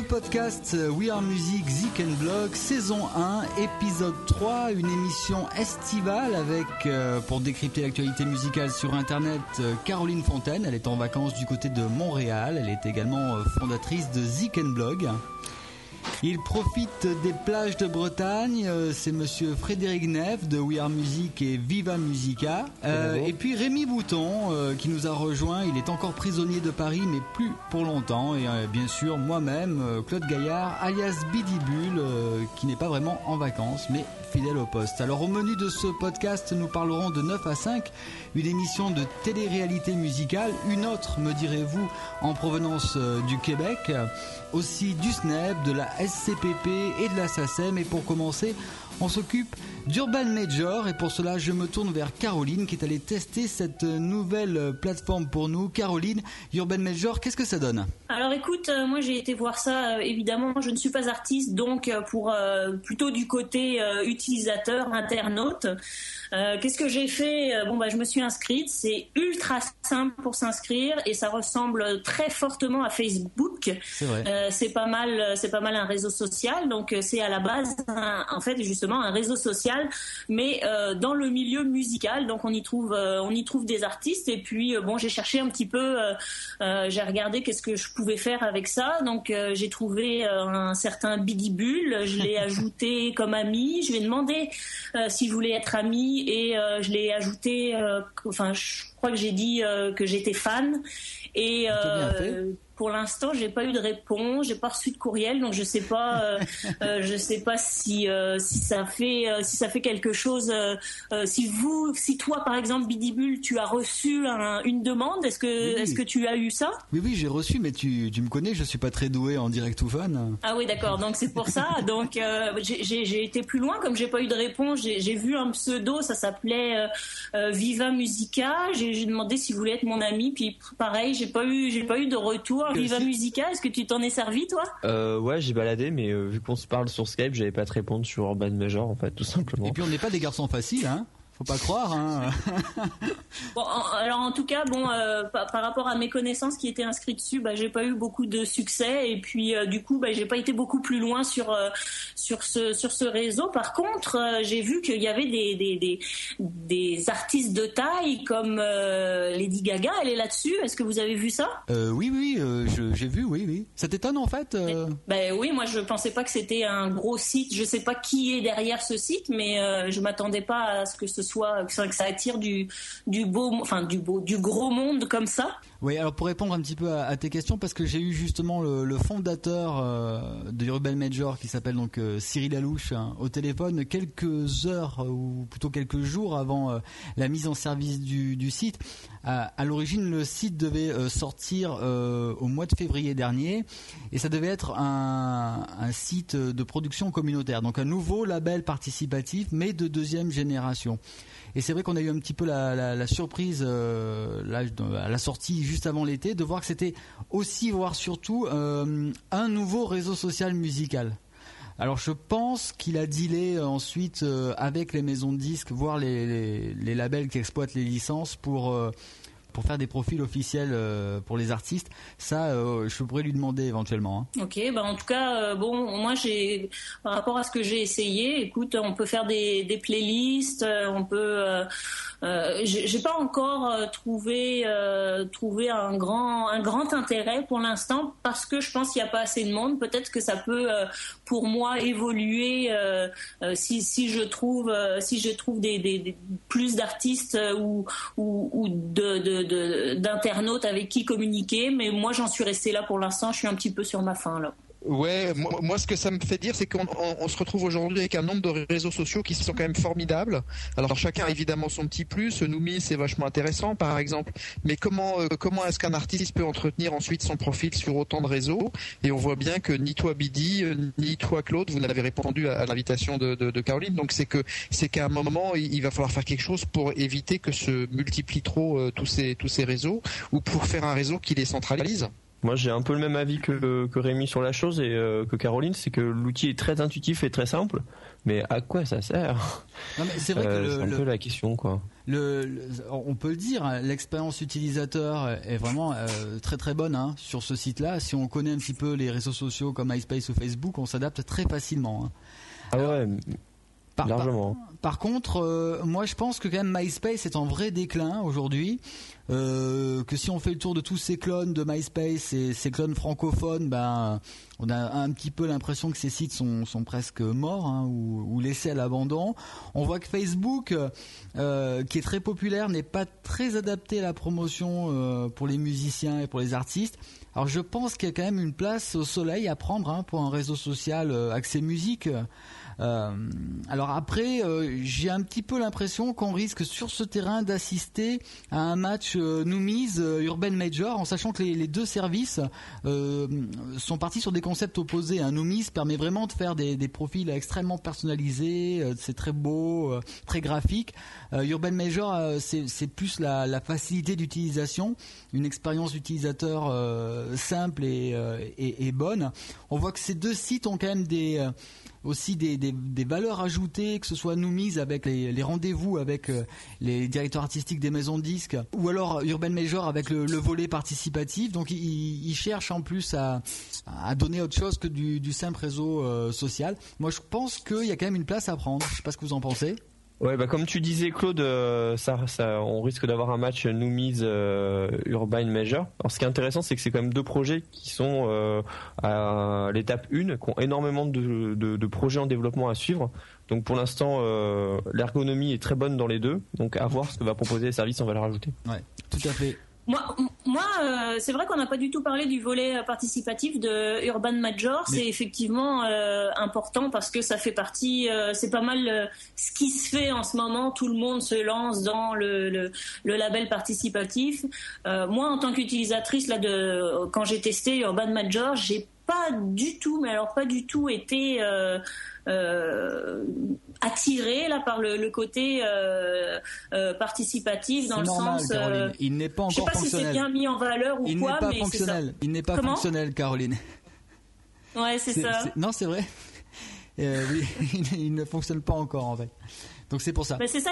Le podcast We Are Music Zik Blog, saison 1, épisode 3, une émission estivale avec, euh, pour décrypter l'actualité musicale sur Internet, euh, Caroline Fontaine. Elle est en vacances du côté de Montréal. Elle est également euh, fondatrice de Zik Blog. Il profite des plages de Bretagne. euh, C'est Monsieur Frédéric Neff de We Are Music et Viva Musica. Euh, et puis Rémi Bouton euh, qui nous a rejoint. Il est encore prisonnier de Paris, mais plus pour longtemps. Et euh, bien sûr moi-même, euh, Claude Gaillard, alias Bidibule, euh, qui n'est pas vraiment en vacances, mais fidèle au poste. Alors au menu de ce podcast, nous parlerons de 9 à 5, une émission de télé-réalité musicale, une autre, me direz-vous, en provenance euh, du Québec, euh, aussi du SNEP, de la SCPP et de la SACEM. Et pour commencer, on s'occupe d'Urban Major et pour cela je me tourne vers Caroline qui est allée tester cette nouvelle plateforme pour nous. Caroline, Urban Major, qu'est-ce que ça donne? Alors écoute, euh, moi j'ai été voir ça, euh, évidemment, je ne suis pas artiste, donc euh, pour plutôt du côté utilisateur, internaute. Qu'est-ce que j'ai fait? Bon bah je me suis inscrite, c'est ultra simple pour s'inscrire et ça ressemble très fortement à Facebook. C'est vrai. C'est pas mal, c'est pas mal un réseau social. Donc c'est à la base, un- en fait, justement un réseau social, mais euh, dans le milieu musical. Donc on y trouve, euh, on y trouve des artistes. Et puis euh, bon, j'ai cherché un petit peu, j'ai regardé qu'est-ce que je pouvais faire avec ça. Donc j'ai trouvé un certain Biggie Bull. Je l'ai ajouté comme ami. Je lui ai demandé euh, s'il voulait être ami et je l'ai ajouté. enfin, je crois que j'ai dit euh, que j'étais fan. Et euh, pour l'instant, j'ai pas eu de réponse, j'ai pas reçu de courriel, donc je sais pas, euh, euh, je sais pas si si ça fait si ça fait quelque chose. si vous, si toi par exemple Bidibule, tu as reçu un- une demande, est-ce que Oui. est-ce que tu as eu ça? Oui, oui, j'ai reçu, mais tu, tu me connais, je suis pas très doué en direct ou fun. Ah oui, d'accord. Donc c'est pour ça. Donc j'ai- été plus loin, comme j'ai pas eu de réponse, j'ai vu un pseudo, ça s'appelait Viva Musica. J'ai j'ai demandé s'il voulait être mon ami, puis pareil, j'ai pas eu j'ai pas eu de retour. Viva si- Musica, est-ce que tu t'en es servi toi? Euh, ouais, j'ai baladé, mais euh, vu qu'on se parle sur Skype, j'avais pas te répondre sur Urban Major, en fait, tout simplement. Et puis on n'est pas des garçons faciles, hein faut pas croire. Hein. Bon, en- alors en tout cas, bon, euh, par, par rapport à mes connaissances qui étaient inscrites dessus, bah, j'ai pas eu beaucoup de succès et puis euh, du coup, bah, j'ai pas été beaucoup plus loin sur euh, sur ce sur ce réseau. Par contre, j'ai vu qu'il y avait des des, des des artistes de taille comme Lady Gaga. Elle est là-dessus. Est-ce que vous avez vu ça? Oui, oui, j'ai vu, oui, oui. Ça t'étonne en fait euh? Ben oui, moi je pensais pas que c'était un gros site. Je sais pas qui est derrière ce site, mais je m'attendais pas à ce que ce soit ça, que ça attire du beau, enfin du beau, du gros monde comme ça. Oui, alors pour répondre un petit peu à, tes questions, parce que j'ai eu justement le, fondateur euh, de Urban Major qui s'appelle donc euh, Cyril Alouche hein, au téléphone quelques heures euh, ou plutôt quelques jours avant la mise en service du, site. À, l'origine, le site devait sortir au mois de février dernier et ça devait être un site de production communautaire, donc un nouveau label participatif mais de deuxième génération. Et c'est vrai qu'on a eu un petit peu la, surprise euh, à la sortie juste avant l'été de voir que c'était aussi, voire surtout, euh, un nouveau réseau social musical. Alors je pense qu'il a dealé euh, ensuite avec les maisons de disques, voire les, labels qui exploitent les licences pour pour faire des profils officiels euh, pour les artistes. Ça, euh, je pourrais lui demander éventuellement. hein. Ok, bah en tout cas, euh, bon, moi j'ai, par rapport à ce que j'ai essayé, écoute, on peut faire des, playlists, on peut, j'ai pas encore trouvé trouvé un grand un grand intérêt pour l'instant parce que je pense qu'il n'y a pas assez de monde. Peut-être que ça peut pour moi évoluer si si je trouve si je trouve des, plus d'artistes ou ou, ou de- d'internautes avec qui communiquer. Mais moi j'en suis restée là pour l'instant. Je suis un petit peu sur ma fin là. Ouais, moi, moi, ce que ça me fait dire, c'est qu'on on- on se retrouve aujourd'hui avec un nombre de réseaux sociaux qui sont quand même formidables. Alors chacun a évidemment son petit plus. Noumi, c'est vachement intéressant, par exemple. Mais comment euh, comment est-ce qu'un artiste peut entretenir ensuite son profil sur autant de réseaux? Et on voit bien que ni toi Bidi, euh, ni toi Claude, vous n'avez répondu à, l'invitation de, de, de Caroline. Donc c'est que c'est qu'à un moment, il, il va falloir faire quelque chose pour éviter que se multiplient trop euh, tous ces tous ces réseaux, ou pour faire un réseau qui les centralise. Moi, j'ai un peu le même avis que, que Rémi sur la chose et que Caroline, c'est que l'outil est très intuitif et très simple, mais à quoi ça sert? C'est vrai que un peu la question, quoi. Le, on peut le dire, hein, l'expérience utilisateur est vraiment très très bonne hein, sur ce site-là. Si on connaît un petit peu les réseaux sociaux comme MySpace ou Facebook, on s'adapte très facilement. Hein. Ah ouais, par, largement. Par, contre, euh, moi je pense que quand même MySpace est en vrai déclin aujourd'hui. Euh, que si on fait le tour de tous ces clones de MySpace et ces clones francophones, ben on a un petit peu l'impression que ces sites sont, sont presque morts hein, ou, laissés à l'abandon. On voit que Facebook, euh, qui est très populaire, n'est pas très adapté à la promotion pour les musiciens et pour les artistes. Alors je pense qu'il y a quand même une place au soleil à prendre hein, pour un réseau social accès musique. Euh, alors après, euh, j'ai un petit peu l'impression qu'on risque sur ce terrain d'assister à un match euh, Noumise Urban Major, en sachant que les, deux services sont partis sur des concepts opposés. Un Noumise permet vraiment de faire des, profils extrêmement personnalisés, c'est très beau, très graphique. Urban Major, c'est plus la, facilité d'utilisation, une expérience d'utilisateur simple et, et, bonne. On voit que ces deux sites ont quand même des aussi des, des, valeurs ajoutées, que ce soit nous mise avec les, rendez-vous avec euh, les directeurs artistiques des maisons de disques, ou alors Urban Major avec le, volet participatif. Donc ils il cherchent en plus à, à, donner autre chose que du, du simple réseau euh, social. Moi je pense qu'il y a quand même une place à prendre. Je sais pas ce que vous en pensez. Ouais, bah comme tu disais, Claude, euh, ça, ça, on risque d'avoir un match Noomies euh, Urban Major. Alors, ce qui est intéressant, c'est que c'est quand même deux projets qui sont euh, à l'étape 1, qui ont énormément de, de, de, projets en développement à suivre. Donc, pour l'instant, euh, l'ergonomie est très bonne dans les deux. Donc, à voir ce que va proposer les services, on va leur rajouter. Ouais, tout à fait. Moi, moi euh, c'est vrai qu'on n'a pas du tout parlé du volet euh, participatif de Urban Major. C'est effectivement euh, important parce que ça fait partie, c'est pas mal ce qui se fait en ce moment. Tout le monde se lance dans le, le, le label participatif. moi, en tant qu'utilisatrice là de, quand j'ai testé Urban Major, j'ai pas du tout, mais alors pas du tout été attiré là par le, le côté euh, euh, participatif dans le sens. il n'est pas encore Je sais pas si c'est bien mis en valeur ou il quoi, mais fonctionnel. Il n'est pas fonctionnel, Caroline. Ouais, c'est ça. Non, c'est vrai. Oui, il ne fonctionne pas encore en fait. Donc c'est pour ça. c'est ça,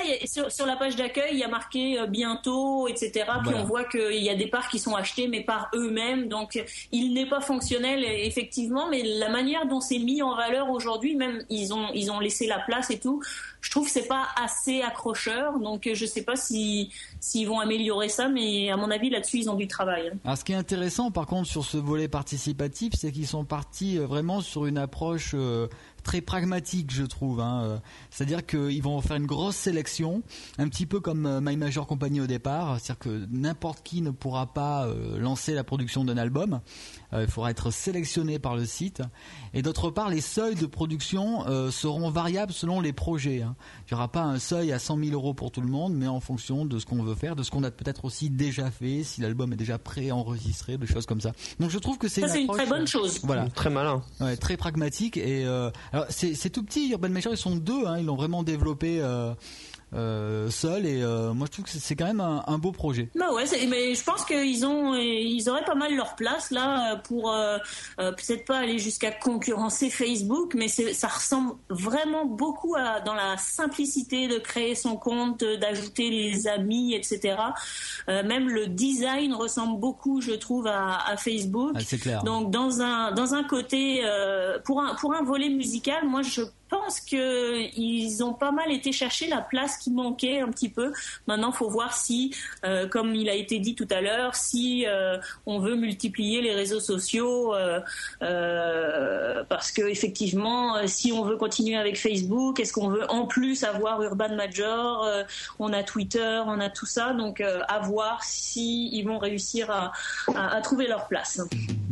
sur, la page d'accueil, il y a marqué euh, bientôt, etc. Puis on voit qu'il y a des parts qui sont achetées, mais par eux-mêmes. Donc il n'est pas fonctionnel, effectivement, mais la manière dont c'est mis en valeur aujourd'hui, même ils ont, ils ont laissé la place et tout, je trouve que c'est pas assez accrocheur. Donc je sais pas si s'ils vont améliorer ça, mais à mon avis là-dessus ils ont du travail. Alors ce qui est intéressant par contre sur ce volet participatif, c'est qu'ils sont partis euh, vraiment sur une approche euh, très pragmatique, je trouve. Hein. C'est-à-dire qu'ils vont faire une grosse sélection, un petit peu comme euh, My Major Company au départ. C'est-à-dire que n'importe qui ne pourra pas euh, lancer la production d'un album. Il faudra être sélectionné par le site. Et d'autre part, les seuils de production seront variables selon les projets. Hein. Il n'y aura pas un seuil à 100 000 euros pour tout le monde, mais en fonction de ce qu'on veut faire, de ce qu'on a peut-être aussi déjà fait, si l'album est déjà pré-enregistré, des choses comme ça. Donc je trouve que c'est une, très bonne chose. Voilà, très malin, très pragmatique et c'est tout petit. Urban Major, ils sont deux. Hein, ils l'ont vraiment développé. Euh, euh, seul et euh, moi je trouve que c'est quand même un, beau projet. Bah ouais, mais je pense qu'ils ont ils auraient pas mal leur place là pour peut-être pas aller jusqu'à concurrencer Facebook, mais ça ressemble vraiment beaucoup à dans la simplicité de créer son compte, d'ajouter les amis, etc. même le design ressemble beaucoup, je trouve, à, Facebook. Ah, c'est clair. Donc dans un dans un côté pour un pour un volet musical, moi je pense qu'ils ont pas mal été chercher la place qui manquait un petit peu. Maintenant, faut voir si, euh, comme il a été dit tout à l'heure, si euh, on veut multiplier les réseaux sociaux, euh, parce que effectivement, si on veut continuer avec Facebook, est-ce qu'on veut en plus avoir Urban Major On a Twitter, on a tout ça, donc à voir si ils vont réussir à, à trouver leur place.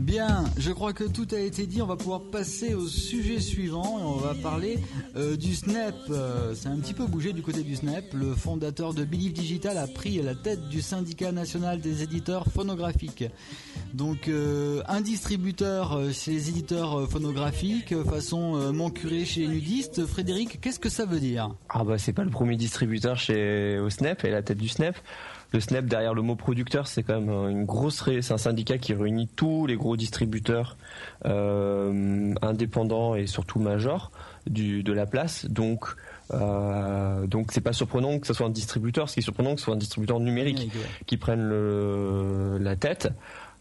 Bien, je crois que tout a été dit. On va pouvoir passer au sujet suivant et on va parler euh, du Snap. Euh, c'est un petit peu bougé du côté du Snap. Le fondateur de Believe Digital a pris la tête du syndicat national des éditeurs phonographiques. Donc euh, un distributeur chez les éditeurs phonographiques, façon mon curé chez les nudistes. Frédéric, qu'est-ce que ça veut dire? Ah bah c'est pas le premier distributeur chez au Snap et la tête du Snap. Le SNEP derrière le mot producteur, c'est quand même une grosse, c'est un syndicat qui réunit tous les gros distributeurs indépendants et surtout majors du, de la place. Donc euh, donc c'est pas surprenant que ce soit un distributeur, ce qui est surprenant que ce soit un distributeur numérique qui prenne le, la tête.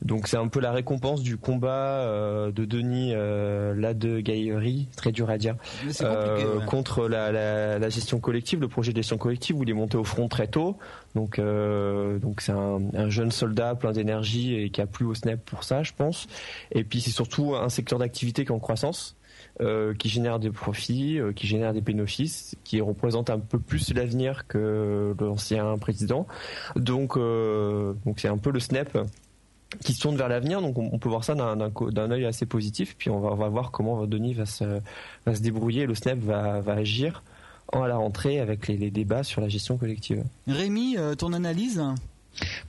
Donc c'est un peu la récompense du combat euh, de Denis euh, Lade Gaillerie, très dur à dire, euh, contre la, la, la, gestion collective, le projet de gestion collective où il est monté au front très tôt. Donc euh, donc c'est un, un, jeune soldat plein d'énergie et qui a plus au SNEP pour ça, je pense. Et puis c'est surtout un secteur d'activité qui est en croissance. Euh, qui génère des profits, euh, qui génère des bénéfices, qui représente un peu plus l'avenir que l'ancien président. Donc, euh, donc c'est un peu le SNEP qui se tourne vers l'avenir. Donc on, peut voir ça d'un œil assez positif. Puis on va, voir comment Denis va se, va se débrouiller, le SNEP va, agir à la rentrée avec les, débats sur la gestion collective. Rémi, euh, ton analyse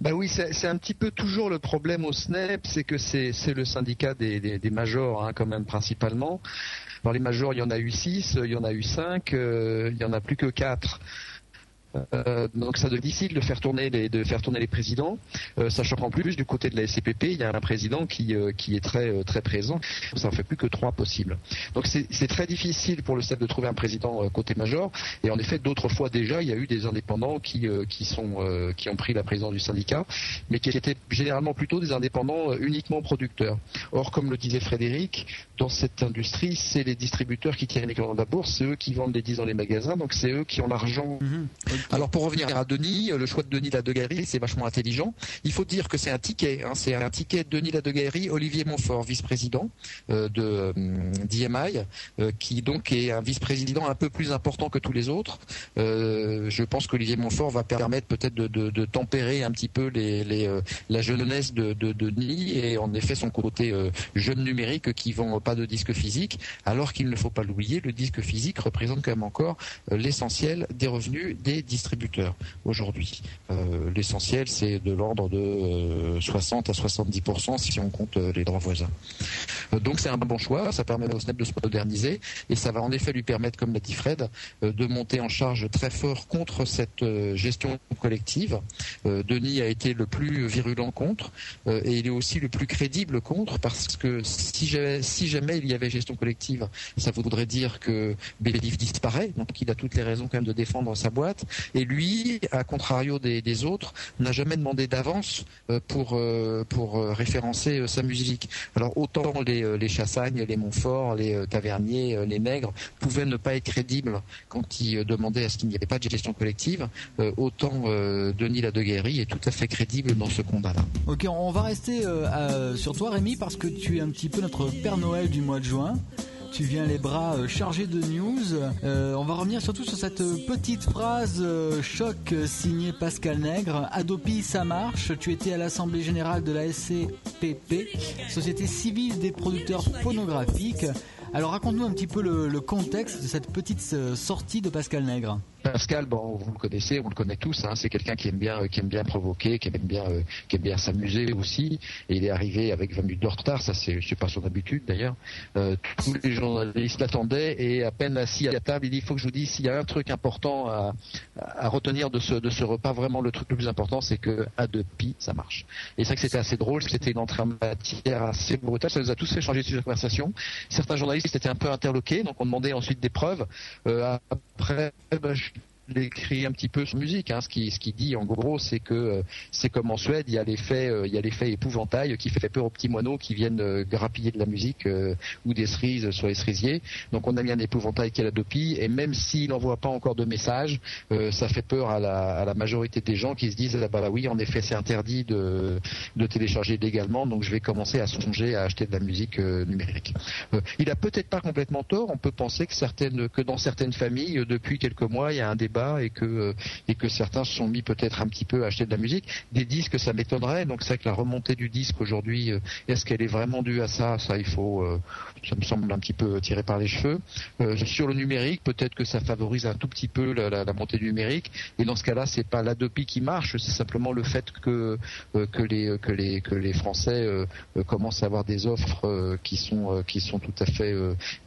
ben oui, c'est un petit peu toujours le problème au SNEP, c'est que c'est le syndicat des, majors hein, quand même principalement. Dans les majors, il y en a eu 6, euh, il y en a eu 5, euh, il y en a plus que 4 donc ça devient difficile de faire tourner les, de faire tourner les présidents, euh, sachant qu'en plus du côté de la SCPP, il y a un président qui, euh, qui est très euh, très présent. Ça en fait plus que trois possibles. Donc c'est très difficile pour le SNEP de trouver un président euh, côté major. Et en effet, d'autres fois déjà, il y a eu des indépendants qui qui sont qui ont pris la présidence du syndicat, mais qui étaient généralement plutôt des indépendants uniquement producteurs. Or, comme le disait Frédéric, dans cette industrie, c'est les distributeurs qui tiennent les clients de la bourse, c'est eux qui vendent les 10 dans les magasins, donc c'est eux qui ont l'argent. Mhm. Alors pour revenir à Denis, le choix de Denis Ladegaillerie, c'est vachement intelligent. Il faut dire que c'est un ticket, hein, c'est un ticket de Denis Ladegaillerie, Olivier Montfort, vice-président euh, de euh, d'IMI, euh, qui donc est un vice-président un peu plus important que tous les autres. Euh, je pense qu'Olivier Montfort va permettre peut-être de, de, de, tempérer un petit peu les, les la jeunesse de, de, Denis et en effet son côté jeune numérique qui vend pas de disque physique, alors qu'il ne faut pas l'oublier, le disque physique représente quand même encore l'essentiel des revenus des distributeurs aujourd'hui. Euh, l'essentiel, c'est de l'ordre de 60 euh, à 70% si on compte euh, les droits voisins. Donc c'est un bon choix, ça permet au SNEP de se moderniser et ça va en effet lui permettre, comme l'a dit Fred, de monter en charge très fort contre cette gestion collective. Denis a été le plus virulent contre et il est aussi le plus crédible contre parce que si jamais, il y avait gestion collective, ça voudrait dire que Bélif disparaît, donc il a toutes les raisons quand même de défendre sa boîte et lui, à contrario des, autres, n'a jamais demandé d'avance euh, pour euh, pour euh, référencer sa musique. Alors autant les, les Chassagnes, les Montfort, les Taverniers, les Nègres pouvaient ne pas être crédibles quand ils demandaient à ce qu'il n'y avait pas de gestion collective, autant Denis Ladeguerry est tout à fait crédible dans ce combat-là. Ok, on va rester sur toi Rémi parce que tu es un petit peu notre Père Noël du mois de juin. Tu viens les bras euh, chargés de news. Euh, on va revenir surtout sur cette petite phrase euh, choc signée Pascal Nègre. Adopi, ça marche. Tu étais à l'Assemblée Générale de la SCPP, Société Civile des Producteurs Phonographiques. Alors raconte-nous un petit peu le, contexte de cette petite sortie de Pascal Nègre. Pascal, bon, vous le connaissez, on le connaît tous. Hein, c'est quelqu'un qui aime bien, qui aime bien provoquer, qui aime bien, euh, qui aime bien s'amuser aussi. Et il est arrivé avec 20 minutes de retard. Ça, c'est, c'est pas son habitude d'ailleurs. Euh, tous les journalistes l'attendaient et à peine assis à la table, il dit il faut que je vous dise s'il y a un truc important à, à, retenir de ce, de ce repas. Vraiment, le truc le plus important, c'est que à deux pi, ça marche. Et c'est vrai que c'était assez drôle. C'était une entrée en matière assez brutale. Ça nous a tous fait changer de sujet de conversation. Certains journalistes étaient un peu interloqués, donc on demandait ensuite des preuves. Euh, après, ben, je l'écrit un petit peu sur musique. Hein. Ce qui ce qui dit en gros, c'est que euh, c'est comme en Suède, il y a l'effet euh, il y a l'effet épouvantail qui fait peur aux petits moineaux qui viennent euh, grappiller de la musique ou des cerises sur les cerisiers. Donc on a mis un épouvantail qui est la dopie et même s'il n'envoie pas encore de message, ça fait peur à la, à la majorité des gens qui se disent ah bah, bah, oui en effet c'est interdit de de télécharger légalement donc je vais commencer à songer à acheter de la musique numérique. il a peut-être pas complètement tort. On peut penser que certaines que dans certaines familles depuis quelques mois il y a un débat et que euh, et que certains se sont mis peut-être un petit peu à acheter de la musique. Des disques, ça m'étonnerait. Donc c'est que la remontée du disque aujourd'hui, euh, est-ce qu'elle est vraiment due à ça? Ça, il faut, euh, ça me semble un petit peu tiré par les cheveux. sur le numérique, peut-être que ça favorise un tout petit peu la, montée du numérique. Et dans ce cas-là, c'est pas l'Adopi qui marche, c'est simplement le fait que les Français commencent à avoir des offres qui sont tout à fait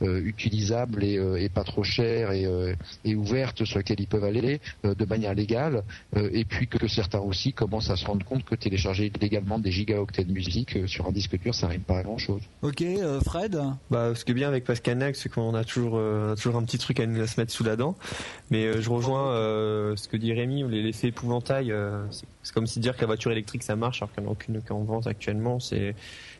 utilisables et, pas trop chères et ouvertes sur lesquelles ils peuvent peuvent aller de manière légale, et puis que certains aussi commencent à se rendre compte que télécharger légalement des gigaoctets de musique sur un disque dur, ça n'arrive pas à grand chose. Ok, Fred. Bah, ce qui est bien avec Pascal c'est qu'on a toujours, toujours un petit truc à, nous, se mettre sous la dent. Mais je rejoins ce que dit Rémi, l'effet épouvantail. c'est comme si dire que la voiture électrique ça marche alors qu'il n'y en a aucune qui en vente actuellement. C'est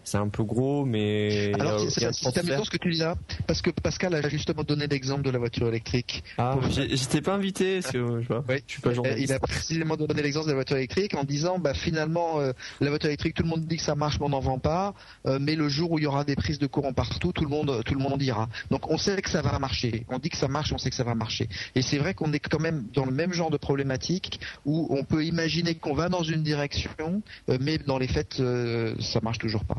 c'est un peu gros, mais. Alors, c'est amusant ce que tu dis là, parce que Pascal a justement donné l'exemple de la voiture électrique. Ah, j'étais pas invité, je vois. je suis pas journaliste. Il a précisément donné l'exemple de la voiture électrique en disant, bah finalement, euh, la voiture électrique, tout le monde dit que ça marche, mais on n'en vend pas. Euh, mais le jour où il y aura des prises de courant partout, tout le monde, tout le monde dira. Donc, on sait que ça va marcher. On dit que ça marche, on sait que ça va marcher. Et c'est vrai qu'on est quand même dans le même genre de problématique où on peut imaginer qu'on va dans une direction, euh, mais dans les faits, ça marche toujours pas.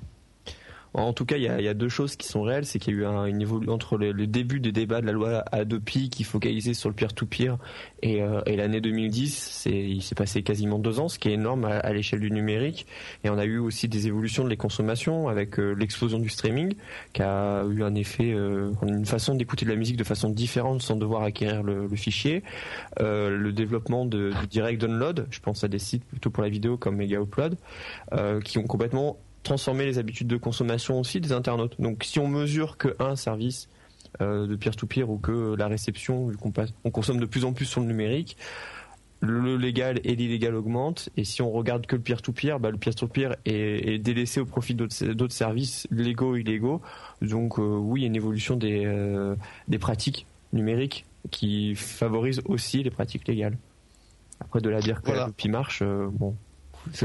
En tout cas, il y a, deux choses qui sont réelles, c'est qu'il y a eu une évolution entre le, début des débats de la loi Adopi qui focalisait sur le peer-to-peer euh, et, l'année 2010, il s'est passé quasiment deux ans, ce qui est énorme à, l'échelle du numérique. Et on a eu aussi des évolutions de les consommations avec euh, l'explosion du streaming qui a eu un effet, euh, une façon d'écouter de la musique de façon différente sans devoir acquérir le, fichier. le développement de, du direct download, je pense à des sites plutôt pour la vidéo comme Mega Upload, qui ont complètement transformer les habitudes de consommation aussi des internautes. Donc si on mesure qu'un service euh, de peer-to-peer ou que la réception, vu qu'on on consomme de plus en plus sur le numérique, le légal et l'illégal augmentent. Et si on regarde que le peer-to-peer, bah, le peer-to-peer est, délaissé au profit d'autres services légaux et illégaux. Donc euh, oui, il y a une évolution des, euh, des pratiques numériques qui favorisent aussi les pratiques légales. Après, de la dire que la marche, bon,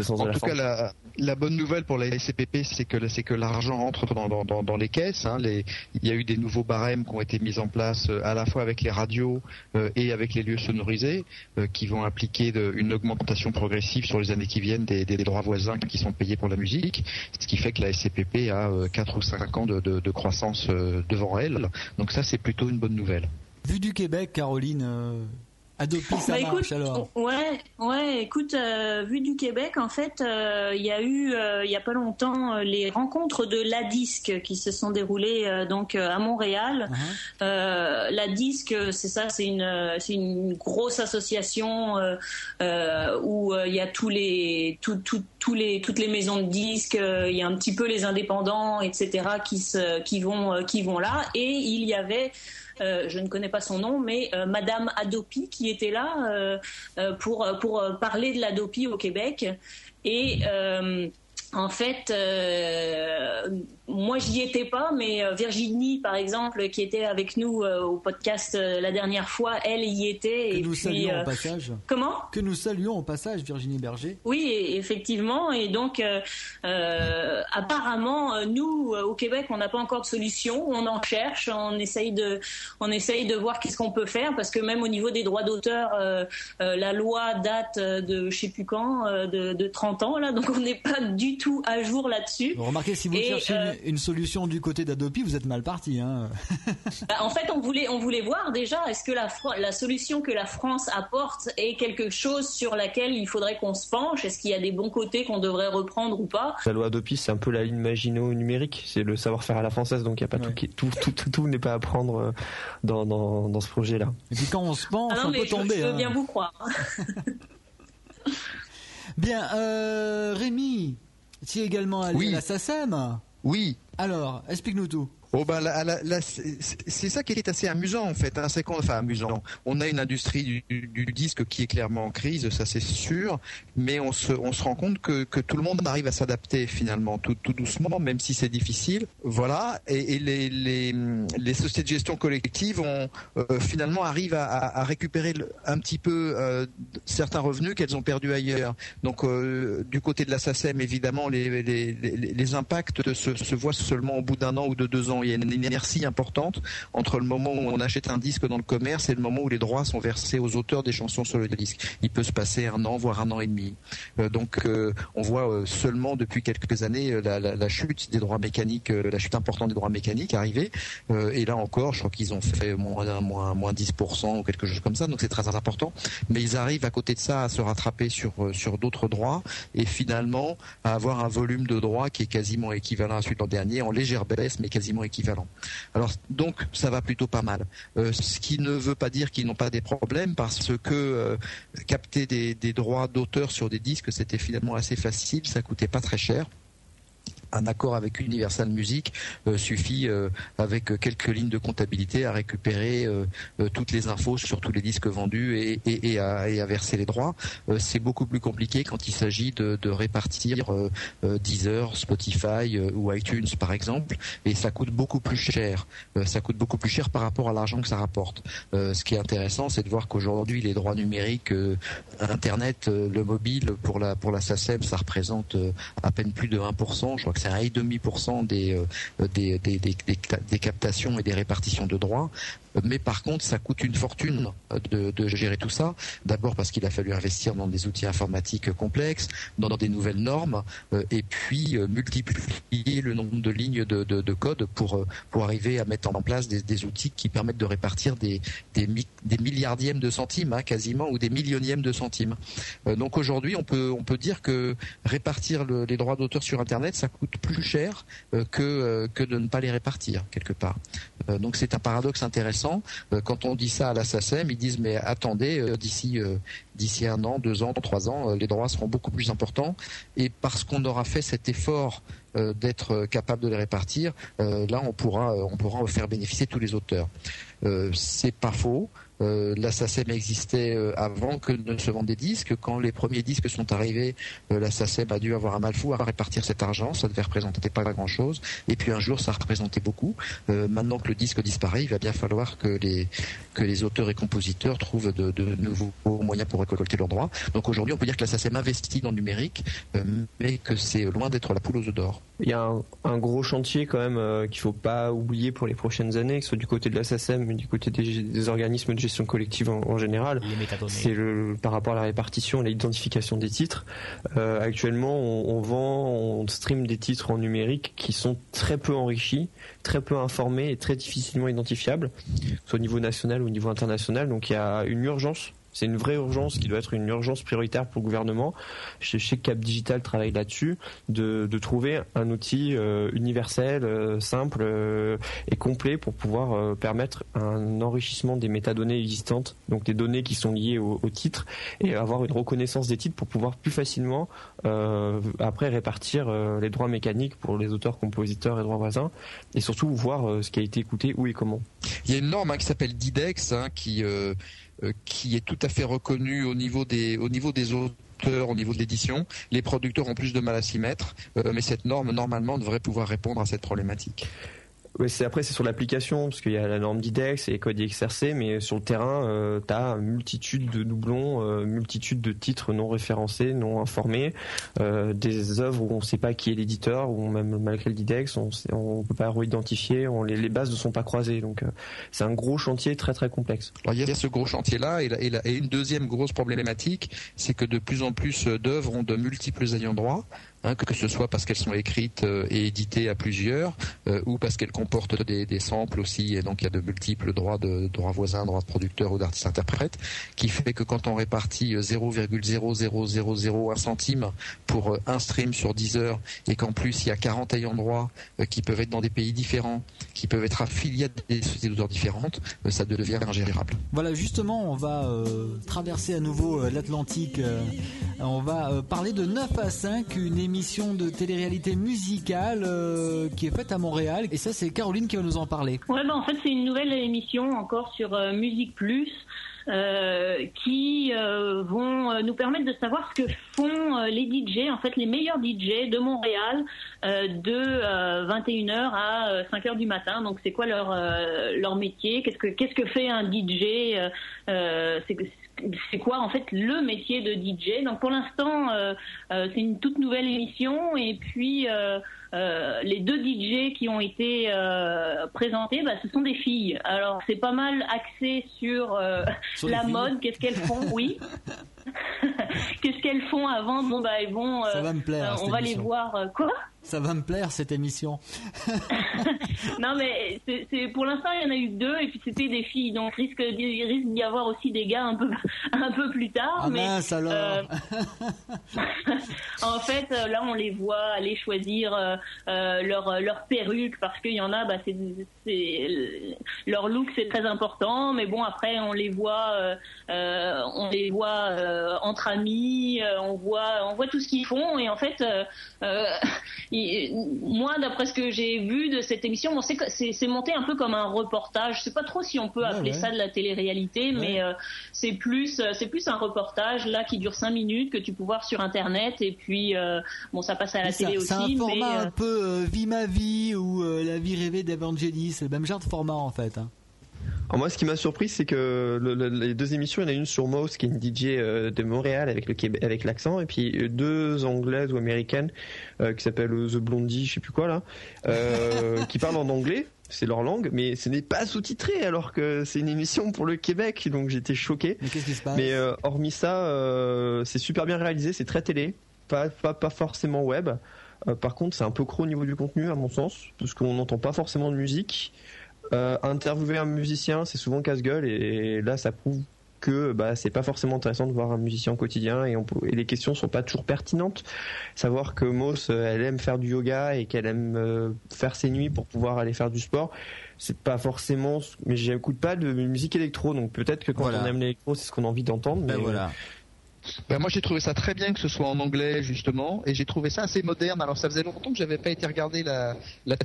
en tout cas, la, bonne nouvelle pour la SCPP, c'est que, c'est que l'argent rentre dans, les caisses. Hein. il y a eu des nouveaux barèmes qui ont été mis en place euh, à la fois avec les radios euh, et avec les lieux sonorisés, euh, qui vont impliquer une augmentation progressive sur les années qui viennent des, droits voisins qui sont payés pour la musique, ce qui fait que la SCPP a 4 ou 5 ans de, de croissance devant elle. Donc ça, c'est plutôt une bonne nouvelle. Vu du Québec, Caroline, Adopi, ça bah, marche alors. Ouais, ouais. Écoute, euh, vu du Québec, en fait, euh, il y a eu, euh, il y a pas longtemps, les rencontres de la Disque qui se sont déroulées donc à Montréal. Uh-huh. la Disque, c'est ça, c'est une, c'est une grosse association où il y a tous les, tout, tous les, toutes les maisons de disques. Il y a un petit peu les indépendants, etc., qui se, qui vont, qui vont là. Et il y avait euh, je ne connais pas son nom, mais euh, Madame Adopi qui était là euh, pour, pour parler de l'Adopi au Québec. Et en fait, moi, j'y étais pas, mais euh, Virginie, par exemple, qui était avec nous euh, au podcast euh, la dernière fois, elle y était. Que nous saluons au passage. Comment? Que nous saluons au passage, Virginie Berger. Oui, effectivement. Et donc, apparemment, nous, au Québec, on n'a pas encore de solution. On en cherche. On essaye de, on essaye de voir qu'est-ce qu'on peut faire, parce que même au niveau des droits d'auteur, la loi date de je sais plus quand, de, de, 30 ans là, donc on n'est pas du tout à jour là-dessus. Remarquez si vous cherchez une solution du côté d'Adopi, vous êtes mal parti. Hein. Bah, en fait, on voulait, on voulait voir déjà, est-ce que la, la solution que la France apporte est quelque chose sur laquelle il faudrait qu'on se penche? Est-ce qu'il y a des bons côtés qu'on devrait reprendre ou pas? La loi Adopi, c'est un peu la ligne Maginot numérique, c'est le savoir-faire à la française, donc il y a pas tout, tout, tout, tout, n'est pas à prendre euh, dans, dans, dans ce projet-là. Et puis quand on se penche, ah on peut tomber. Je veux bien hein. vous croire. bien, euh, Rémi, tu es également allé oui. à la SACEM oui. Alors, explique-nous tout. Ben c'est ça qui est assez amusant en fait. Hein. Enfin amusant. On a une industrie du, disque qui est clairement en crise, ça c'est sûr, mais on se, on se rend compte que, que tout le monde arrive à s'adapter finalement, tout, tout doucement, même si c'est difficile. Voilà. Et, les, les, sociétés de gestion collective ont euh, finalement arrivent à, récupérer un petit peu euh, certains revenus qu'elles ont perdus ailleurs. Donc euh, du côté de la SACEM, évidemment, les, les, les impacts se, se voient seulement au bout d'un an ou de deux ans il y a une inertie importante entre le moment où on achète un disque dans le commerce et le moment où les droits sont versés aux auteurs des chansons sur le disque. Il peut se passer un an, voire un an et demi. Euh, donc euh, on voit euh, seulement depuis quelques années la, chute des droits mécaniques, la chute importante des droits mécaniques arriver. et là encore, je crois qu'ils ont fait moins, moins, moins 10% ou quelque chose comme ça, donc c'est très important. Mais ils arrivent à côté de ça à se rattraper sur, sur d'autres droits et finalement à avoir un volume de droits qui est quasiment équivalent à celui de l'an dernier, en légère baisse, mais quasiment équivalent Alors donc ça va plutôt pas mal. ce qui ne veut pas dire qu'ils n'ont pas des problèmes parce que capter des, des droits d'auteur sur des disques c'était finalement assez facile, ça coûtait pas très cher un accord avec Universal Music euh, suffit euh, avec quelques lignes de comptabilité à récupérer euh, toutes les infos sur tous les disques vendus et, à, verser les droits. c'est beaucoup plus compliqué quand il s'agit de, répartir Deezer, Spotify ou iTunes par exemple, et ça coûte beaucoup plus cher. ça coûte beaucoup plus cher par rapport à l'argent que ça rapporte. ce qui est intéressant, c'est de voir qu'aujourd'hui les droits numériques, Internet, le mobile pour la SACEM, ça représente à peine plus de 1%. Je crois que c'est un 1,5% des, euh, des, des, des, des, captations et des répartitions de droits. Mais par contre, ça coûte une fortune de, de gérer tout ça. D'abord parce qu'il a fallu investir dans des outils informatiques complexes, dans, des nouvelles normes, euh, et puis euh, multiplier le nombre de lignes de, de, de code pour, pour arriver à mettre en place des, outils qui permettent de répartir des, des, milliardièmes de centimes, hein, quasiment, ou des millionièmes de centimes. donc aujourd'hui, on peut, on peut dire que répartir le, les droits d'auteur sur Internet, ça coûte plus cher euh, que, euh, que de ne pas les répartir quelque part. Euh, donc c'est un paradoxe intéressant. Quand on dit ça à la SACEM, ils disent mais attendez, d'ici d'ici un an, deux ans, trois ans, les droits seront beaucoup plus importants. Et parce qu'on aura fait cet effort d'être capable de les répartir, là on pourra on pourra faire bénéficier tous les auteurs. c'est pas faux. Euh, la SACEM existait euh, avant que ne se vendent des disques. Quand les premiers disques sont arrivés, euh, la SACEM a dû avoir un mal fou à répartir cet argent. Ça devait représenter pas grand-chose. Et puis un jour, ça représentait beaucoup. maintenant que le disque disparaît, il va bien falloir que les, auteurs et compositeurs trouvent de, nouveaux moyens pour récolter leurs droits. Donc aujourd'hui, on peut dire que la SACEM investit dans le numérique, mais que c'est loin d'être la poule aux œufs d'or. Il y a un, gros chantier quand même qu'il faut pas oublier pour les prochaines années, que ce soit du côté de la SACEM, mais du côté des, des organismes de gestion collective en, général. C'est le par rapport à la répartition et l'identification des titres. Euh, actuellement, on, vend, on stream des titres en numérique qui sont très peu enrichis, très peu informés et très difficilement identifiables, soit au niveau national ou au niveau international. Donc il y a une urgence c'est une vraie urgence qui doit être une urgence prioritaire pour le gouvernement. Je sais que Cap Digital travaille là-dessus, de, trouver un outil euh, universel, euh, simple euh, et complet pour pouvoir permettre un enrichissement des métadonnées existantes, donc des données qui sont liées au, titre, et avoir une reconnaissance des titres pour pouvoir plus facilement après répartir les droits mécaniques pour les auteurs, compositeurs et droits voisins, et surtout voir ce qui a été écouté, où et comment. Il y a une norme hein, qui s'appelle DIDEX hein, qui qui est tout à fait reconnu au niveau des, au niveau des auteurs, au niveau de l'édition. Les producteurs ont plus de mal à s'y mettre, euh, mais cette norme, normalement, devrait pouvoir répondre à cette problématique. C'est après c'est sur l'application parce qu'il y a la norme d'IDEX et code XRC, mais sur le terrain, euh, tu multitude de doublons, euh, multitude de titres non référencés, non informés, euh, des œuvres où on ne sait pas qui est l'éditeur, ou même malgré le DIDEX, on ne peut pas réidentifier, les, les, bases ne sont pas croisées. Donc euh, c'est un gros chantier très très complexe. Alors, il y a ce gros chantier-là et, et, et, une deuxième grosse problématique, c'est que de plus en plus d'œuvres ont de multiples ayants droit. Hein, que ce soit parce qu'elles sont écrites euh, et éditées à plusieurs, euh, ou parce qu'elles comportent des, des, samples aussi, et donc il y a de multiples droits de droits voisins, droits de producteurs ou d'artistes-interprètes, qui fait que quand on répartit 0,00001 euh, centime pour un stream sur 10 heures, et qu'en plus il y a 40 ayants droit qui peuvent être dans des pays différents, qui peuvent être affiliés à des sociétés d'auteurs différentes, ça devient ingérable. Voilà, justement, on va traverser à nouveau l'Atlantique. On va parler de 9 à 5, une émission de télé-réalité musicale euh, qui est faite à Montréal. Et ça, c'est Caroline qui va nous en parler. Ouais, ben, en fait, c'est une nouvelle émission encore sur euh, Musique Plus. Euh, qui vont nous permettre de savoir ce que font les DJ, en fait les meilleurs DJ de Montréal de 21h à 5h du matin. Donc c'est quoi leur leur métier? Qu'est-ce que qu'est-ce que fait un DJ c'est quoi en fait le métier de DJ. Donc pour l'instant, euh, euh, c'est une toute nouvelle émission et puis euh, les deux DJ qui ont été présentés, bah, ce sont des filles. Alors c'est pas mal axé sur, la mode, qu'est-ce qu'elles font, oui. qu'est-ce qu'elles font avant? Bon bah elles vont. Ça va me plaire. on va les voir. quoi? Ça va me plaire cette émission. non mais c'est pour l'instant il y en a eu deux et puis c'était des filles donc risque il risque d'y avoir aussi des gars un peu un peu plus tard. Ah mais mince, alors. Euh, en fait euh, là on les voit aller choisir euh, leur leur perruque parce qu'il y en a bah c'est leur look c'est très important mais bon après on les voit on les voit entre amis on voit on voit tout ce qu'ils font et en fait moi, d'après ce que j'ai vu de cette émission, c'est monté un peu comme un reportage. Je sais pas trop si on peut appeler ça de la télé-réalité, mais euh, c'est plus, euh, c'est plus un reportage là qui dure 5 minutes que tu peux voir sur internet et puis euh, bon, ça passe à la télé aussi. C'est un format un peu Vie ma vie ou La vie rêvée d'Evangelis, c'est le même genre de format en fait. Hein. Alors moi, ce qui m'a surpris, c'est que les deux émissions, il y en a une sur Mouse, qui est une DJ euh, de Montréal avec le avec l'accent, et puis euh, deux anglaises ou américaines euh, qui s'appellent The Blondie, je sais plus quoi là, qui parlent en anglais. C'est leur langue, mais ce n'est pas sous-titré alors que c'est une émission pour le Québec, donc j'étais choqué. Mais qu'est-ce qui se passe? Mais hormis ça, c'est super bien réalisé, c'est très télé, pas, pas, pas forcément web. Par contre, c'est un peu gros au niveau du contenu, à mon sens, parce qu'on n'entend pas forcément de musique. Euh, interviewer un musicien, c'est souvent casse-gueule et, là, ça prouve que bah, c'est pas forcément intéressant de voir un musicien au quotidien et, on et les questions sont pas toujours pertinentes. Savoir que Moss, euh, elle aime faire du yoga et qu'elle aime euh, faire ses nuits pour pouvoir aller faire du sport, c'est pas forcément. Mais j'écoute pas de musique électro, donc peut-être que quand on aime l'électro, c'est ce qu'on a envie d'entendre. Ben mais voilà. Ben moi j'ai trouvé ça très bien que ce soit en anglais justement et j'ai trouvé ça assez moderne. Alors ça faisait longtemps que j'avais pas été regarder la,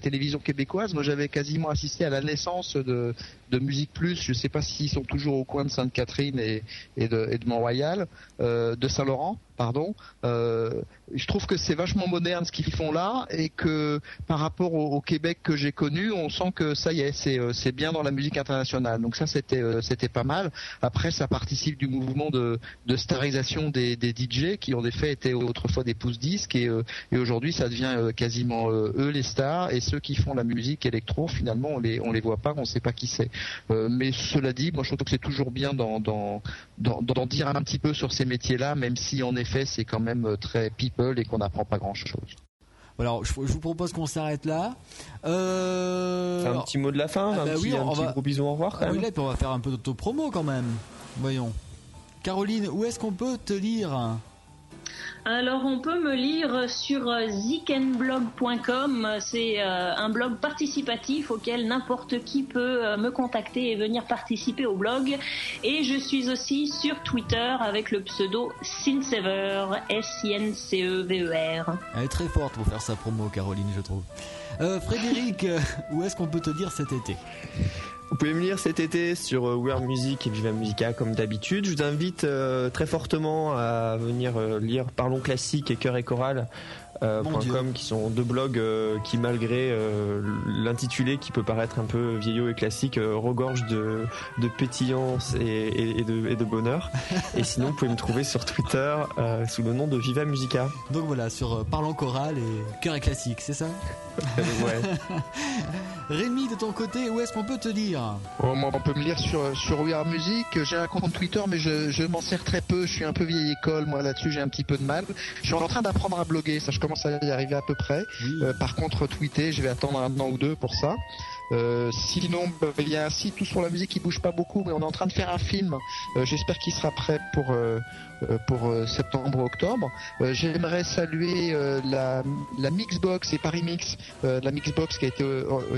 télévision québécoise. Moi j'avais quasiment assisté à la naissance de, Musique Plus. Je sais pas s'ils sont toujours au coin de Sainte-Catherine et, de, et de Mont-Royal, euh, de Saint-Laurent pardon. Euh, je trouve que c'est vachement moderne ce qu'ils font là et que par rapport au, Québec que j'ai connu, on sent que ça y est, c'est euh, bien dans la musique internationale. Donc ça c'était euh, c'était pas mal. Après ça participe du mouvement de, starisation des, des DJ qui en effet étaient autrefois des pouces disques et, aujourd'hui ça devient quasiment eux les stars et ceux qui font la musique électro finalement on les les voit pas, on sait pas qui c'est. mais cela dit, moi je trouve que c'est toujours bien d'en d'en dire un petit peu sur ces métiers-là, même si en effet c'est quand même euh, très people et qu'on n'apprend pas grand-chose. Alors, je, vous propose qu'on s'arrête là. Euh... Un petit mot de la fin, ah un, bah petit, un petit gros bisou au revoir. Quand ah même. on va faire un peu d'auto-promo quand même. Voyons. Caroline, où est-ce qu'on peut te lire? Alors on peut me lire sur euh, zikenblog.com, c'est euh, un blog participatif auquel n'importe qui peut euh, me contacter et venir participer au blog. Et je suis aussi sur Twitter avec le pseudo Sinsever, S-I-N-C-E-V-E-R. Elle est très forte pour faire sa promo, Caroline, je trouve. Frédéric, où est-ce qu'on peut te dire cet été? Vous pouvez me lire cet été sur euh, Weird Music et Viva Musica comme d'habitude. Je vous invite euh, très fortement à venir euh, lire Parlons classique et Cœur et chorale euh, qui sont deux blogs euh, qui malgré euh, l'intitulé qui peut paraître un peu vieillot et classique regorge de, de pétillance et, et, de, et, de, bonheur. Et sinon vous pouvez me trouver sur Twitter sous le nom de Viva Musica. Donc voilà sur Parlons Choral et Cœur et classique c'est ça? Ouais. Rémi de ton côté où est-ce qu'on peut te lire? Oh, on peut me lire sur, sur We Are Music. J'ai un compte Twitter mais je, je m'en sers très peu. Je suis un peu vieille école moi là-dessus j'ai un petit peu de mal. Je suis en train d'apprendre à bloguer ça je commence à y arriver à peu près. Euh, par contre, tweeter, je vais attendre un an ou deux pour ça. Euh, sinon, il y a un site tout sur la musique qui bouge pas beaucoup, mais on est en train de faire un film. Euh, j'espère qu'il sera prêt pour euh, pour euh, septembre-octobre. Euh, j'aimerais saluer la, la Mixbox et Paris Mix, la Mixbox qui a été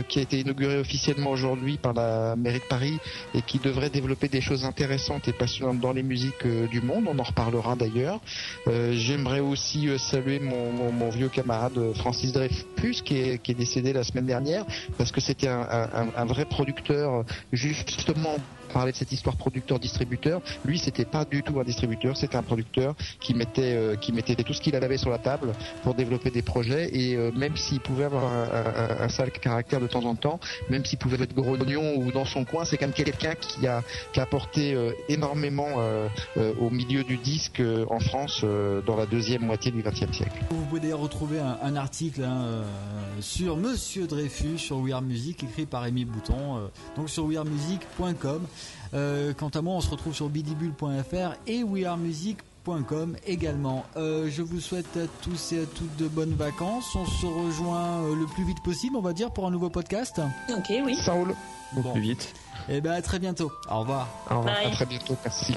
qui a été inaugurée officiellement aujourd'hui par la mairie de Paris et qui devrait développer des choses intéressantes et passionnantes dans les musiques du monde. On en reparlera d'ailleurs. J'aimerais aussi saluer mon, mon, vieux camarade Francis Dreyfus qui est, qui est décédé la semaine dernière parce que c'était un, un, vrai producteur justement parler de cette histoire producteur-distributeur. Lui, c'était pas du tout un distributeur, c'était un producteur qui mettait, euh, qui mettait tout ce qu'il avait sur la table pour développer des projets. Et euh, même s'il pouvait avoir un, sale caractère de temps en temps, même s'il pouvait être grognon ou dans son coin, c'est quand même quelqu'un qui a, qui a apporté euh, énormément au milieu du disque en France dans la deuxième moitié du XXe siècle. Vous pouvez d'ailleurs retrouver un, article hein, sur Monsieur Dreyfus sur We Are Music écrit par Amy Bouton, donc sur wearemusic.com. Euh, quant à moi, on se retrouve sur bidibule.fr et wearemusic.com également. Euh, je vous souhaite à tous et à toutes de bonnes vacances. On se rejoint euh, le plus vite possible, on va dire, pour un nouveau podcast. Ok, oui. Ça roule. Bon. Plus vite. Et ben à très bientôt. Au revoir. Au revoir. Bye. À très bientôt. Merci.